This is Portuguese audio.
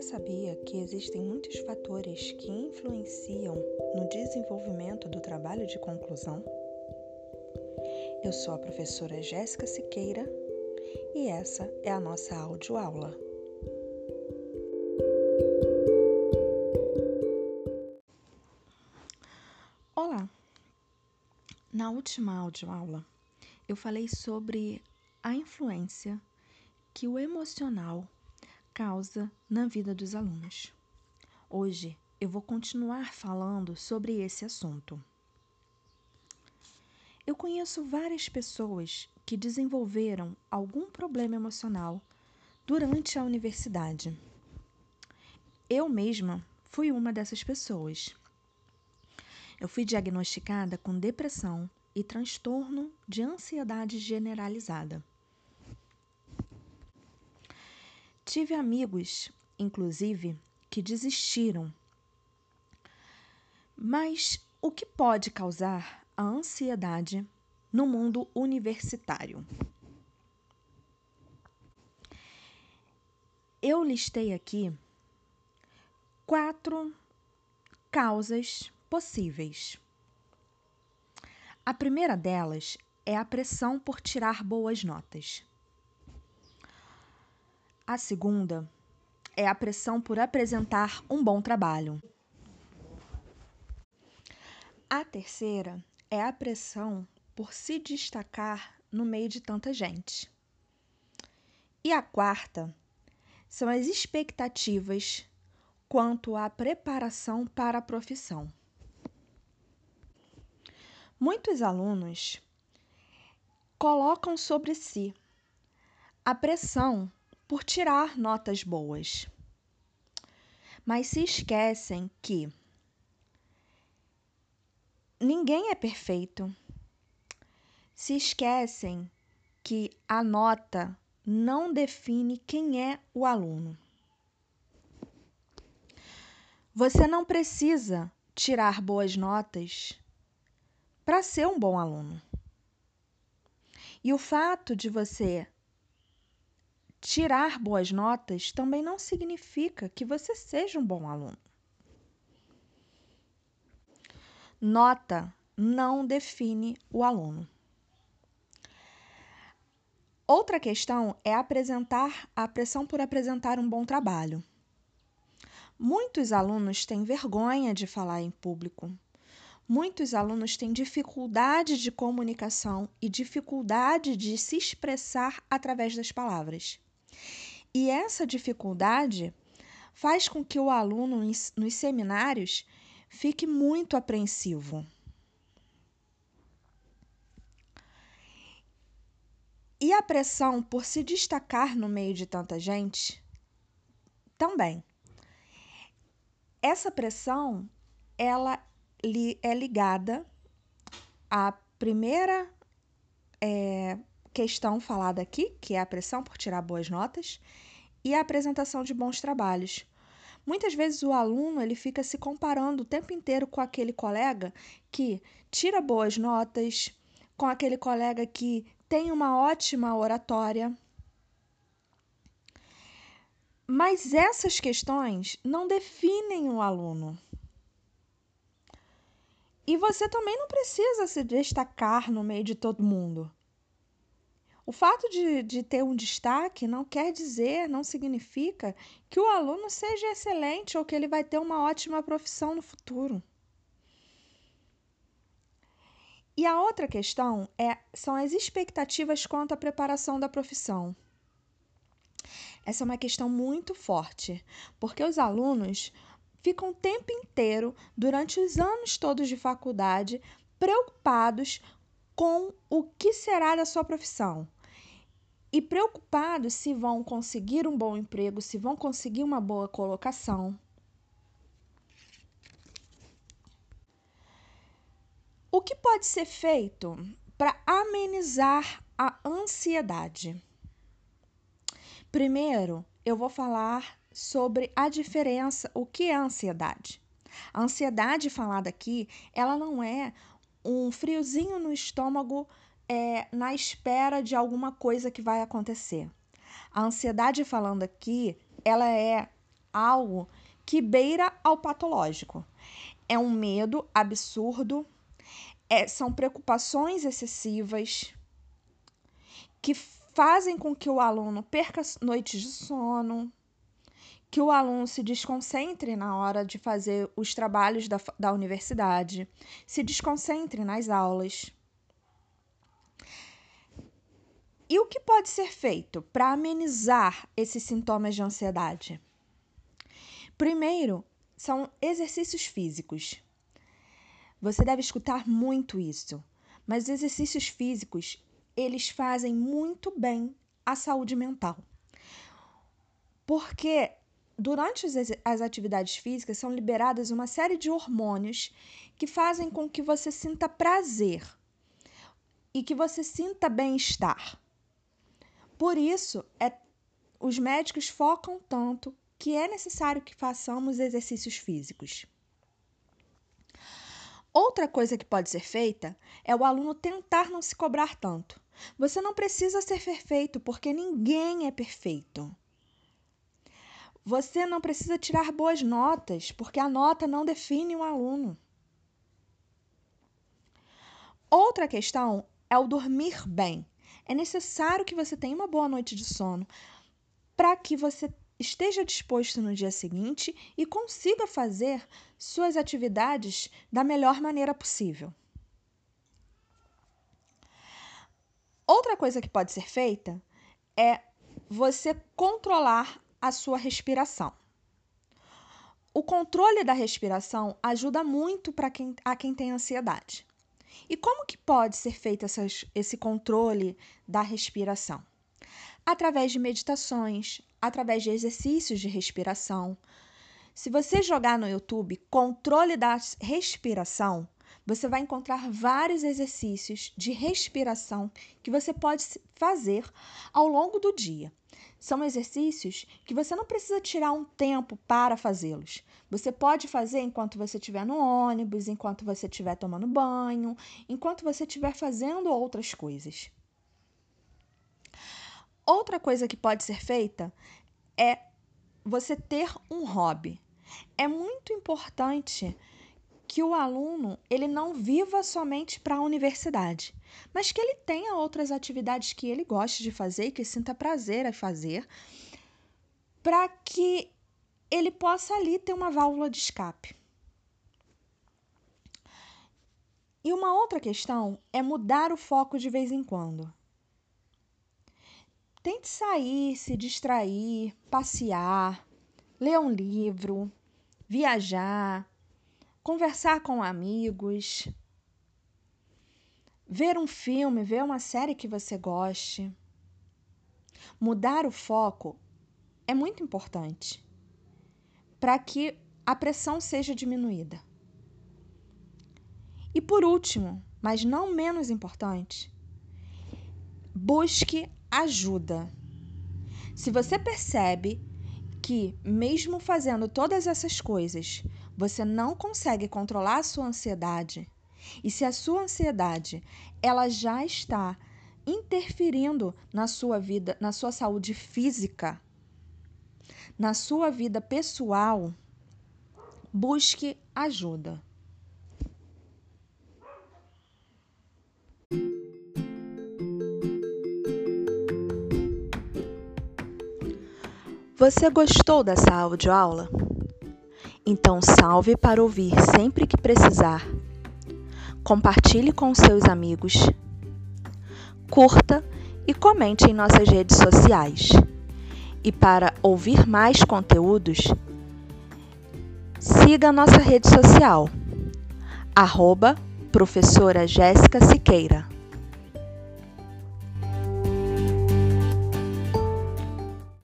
Você sabia que existem muitos fatores que influenciam no desenvolvimento do trabalho de conclusão? Eu sou a professora Jéssica Siqueira e essa é a nossa audioaula. Olá! Na última audioaula, eu falei sobre a influência que o emocional causa na vida dos alunos. Hoje eu vou continuar falando sobre esse assunto. Eu conheço várias pessoas que desenvolveram algum problema emocional durante a universidade. Eu mesma fui uma dessas pessoas. Eu fui diagnosticada com depressão e transtorno de ansiedade generalizada. Tive amigos, inclusive, que desistiram. Mas o que pode causar a ansiedade no mundo universitário? Eu listei aqui quatro causas possíveis. A primeira delas é a pressão por tirar boas notas. A segunda é a pressão por apresentar um bom trabalho. A terceira é a pressão por se destacar no meio de tanta gente. E a quarta são as expectativas quanto à preparação para a profissão. Muitos alunos colocam sobre si a pressão por tirar notas boas. Mas se esquecem que ninguém é perfeito. Se esquecem que a nota não define quem é o aluno. Você não precisa tirar boas notas para ser um bom aluno. E o fato de você tirar boas notas também não significa que você seja um bom aluno. Nota não define o aluno. Outra questão é apresentar a pressão por apresentar um bom trabalho. Muitos alunos têm vergonha de falar em público. Muitos alunos têm dificuldade de comunicação e dificuldade de se expressar através das palavras. E essa dificuldade faz com que o aluno nos seminários fique muito apreensivo. E a pressão por se destacar no meio de tanta gente também. Essa pressão, ela é ligada à primeira é, questão falada aqui, que é a pressão por tirar boas notas, e a apresentação de bons trabalhos. Muitas vezes o aluno ele fica se comparando o tempo inteiro com aquele colega que tira boas notas, com aquele colega que tem uma ótima oratória. Mas essas questões não definem o aluno. E você também não precisa se destacar no meio de todo mundo. O fato de, de ter um destaque não quer dizer, não significa que o aluno seja excelente ou que ele vai ter uma ótima profissão no futuro. E a outra questão é, são as expectativas quanto à preparação da profissão. Essa é uma questão muito forte, porque os alunos ficam o tempo inteiro, durante os anos todos de faculdade, preocupados com o que será da sua profissão e preocupados se vão conseguir um bom emprego, se vão conseguir uma boa colocação. O que pode ser feito para amenizar a ansiedade? Primeiro, eu vou falar sobre a diferença, o que é ansiedade. A ansiedade falada aqui, ela não é um friozinho no estômago é, na espera de alguma coisa que vai acontecer. A ansiedade falando aqui, ela é algo que beira ao patológico. É um medo absurdo, é, são preocupações excessivas que fazem com que o aluno perca noites de sono, que o aluno se desconcentre na hora de fazer os trabalhos da, da universidade, se desconcentre nas aulas. E o que pode ser feito para amenizar esses sintomas de ansiedade? Primeiro, são exercícios físicos. Você deve escutar muito isso, mas exercícios físicos, eles fazem muito bem à saúde mental. Porque durante as atividades físicas são liberadas uma série de hormônios que fazem com que você sinta prazer e que você sinta bem-estar. Por isso, é, os médicos focam tanto que é necessário que façamos exercícios físicos. Outra coisa que pode ser feita é o aluno tentar não se cobrar tanto. Você não precisa ser perfeito, porque ninguém é perfeito. Você não precisa tirar boas notas, porque a nota não define o aluno. Outra questão é o dormir bem. É necessário que você tenha uma boa noite de sono para que você esteja disposto no dia seguinte e consiga fazer suas atividades da melhor maneira possível. Outra coisa que pode ser feita é você controlar a sua respiração. O controle da respiração ajuda muito para quem, a quem tem ansiedade. E como que pode ser feito essas, esse controle da respiração? Através de meditações, através de exercícios de respiração. Se você jogar no YouTube controle da respiração, você vai encontrar vários exercícios de respiração que você pode fazer ao longo do dia. São exercícios que você não precisa tirar um tempo para fazê-los. Você pode fazer enquanto você estiver no ônibus, enquanto você estiver tomando banho, enquanto você estiver fazendo outras coisas. Outra coisa que pode ser feita é você ter um hobby. É muito importante que o aluno ele não viva somente para a universidade, mas que ele tenha outras atividades que ele goste de fazer e que sinta prazer a fazer, para que ele possa ali ter uma válvula de escape. E uma outra questão é mudar o foco de vez em quando. Tente sair, se distrair, passear, ler um livro, viajar, conversar com amigos, ver um filme, ver uma série que você goste. Mudar o foco é muito importante para que a pressão seja diminuída. E por último, mas não menos importante, busque ajuda. Se você percebe que, mesmo fazendo todas essas coisas, você não consegue controlar a sua ansiedade, e se a sua ansiedade ela já está interferindo na sua vida, na sua saúde física, na sua vida pessoal, busque ajuda. Você gostou dessa audioaula? Então salve para ouvir sempre que precisar. Compartilhe com seus amigos. Curta e comente em nossas redes sociais. E para ouvir mais conteúdos, siga nossa rede social, arroba professora Jéssica Siqueira.